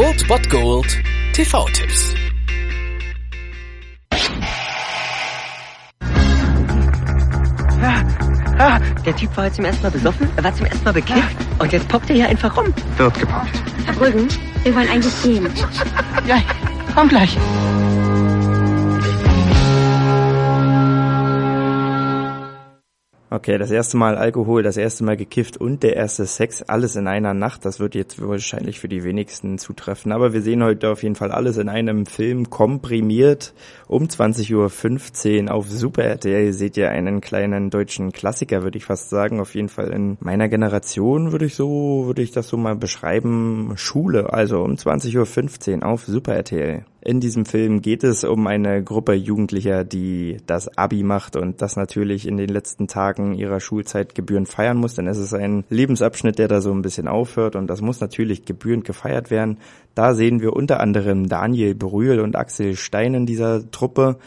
Old Bot Gold TV-Tipps. Der Typ war heute zum ersten Mal besoffen, er war zum ersten Mal bekifft und jetzt poppt er hier einfach rum. Wird gepoppt. Brüggen, wir wollen eigentlich gehen. Ja, komm gleich. Okay, das erste Mal Alkohol, das erste Mal gekifft und der erste Sex, alles in einer Nacht. Das wird jetzt wahrscheinlich für die wenigsten zutreffen. Aber wir sehen heute auf jeden Fall alles in einem Film komprimiert. Um 20.15 Uhr auf Super RTL seht ihr einen kleinen deutschen Klassiker, würde ich fast sagen. Auf jeden Fall in meiner Generation würde ich so, würde ich das so mal beschreiben. Schule, also um 20.15 Uhr auf Super RTL. In diesem Film geht es um eine Gruppe Jugendlicher, die das Abi macht und das natürlich in den letzten Tagen ihrer Schulzeit gebührend feiern muss, denn es ist ein Lebensabschnitt, der da so ein bisschen aufhört und das muss natürlich gebührend gefeiert werden. Da sehen wir unter anderem Daniel Brühl und Axel Stein in dieser Truppe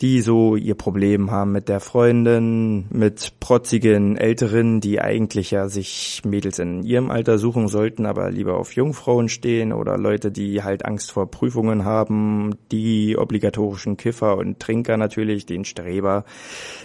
die so ihr Problem haben mit der Freundin, mit protzigen Älteren, die eigentlich ja sich Mädels in ihrem Alter suchen sollten, aber lieber auf Jungfrauen stehen oder Leute, die halt Angst vor Prüfungen haben, die obligatorischen Kiffer und Trinker natürlich, den Streber.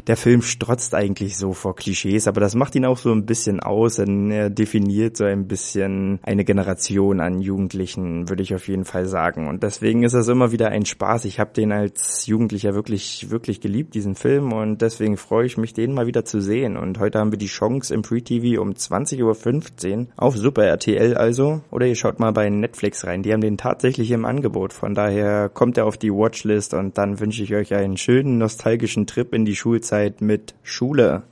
Der Film strotzt eigentlich so vor Klischees, aber das macht ihn auch so ein bisschen aus, denn er definiert so ein bisschen eine Generation an Jugendlichen, würde ich auf jeden Fall sagen. Und deswegen ist das immer wieder ein Spaß. Ich habe den als Jugendlicher wirklich wirklich, wirklich geliebt, diesen Film, und deswegen freue ich mich, den mal wieder zu sehen. Und heute haben wir die Chance im Pre-TV um 20.15 Uhr auf Super RTL also. Oder ihr schaut mal bei Netflix rein, die haben den tatsächlich im Angebot. Von daher kommt er auf die Watchlist und dann wünsche ich euch einen schönen nostalgischen Trip in die Schulzeit mit Schule.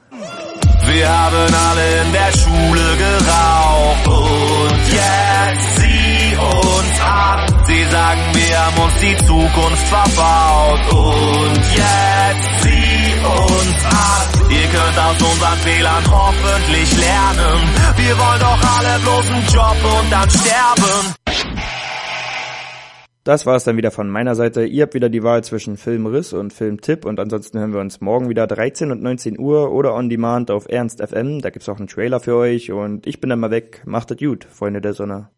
Wir haben alle in der Schule haben uns die Zukunft verbaut und jetzt sieh uns an. Ihr könnt aus unseren Fehlern hoffentlich lernen. Wir wollen doch alle bloß einen Job und dann sterben. Das war es dann wieder von meiner Seite. Ihr habt wieder die Wahl zwischen Filmriss und Filmtipp und ansonsten hören wir uns morgen wieder 13 und 19 Uhr oder on demand auf Ernst FM. Da gibt's auch einen Trailer für euch und ich bin dann mal weg. Macht es gut, Freunde der Sonne.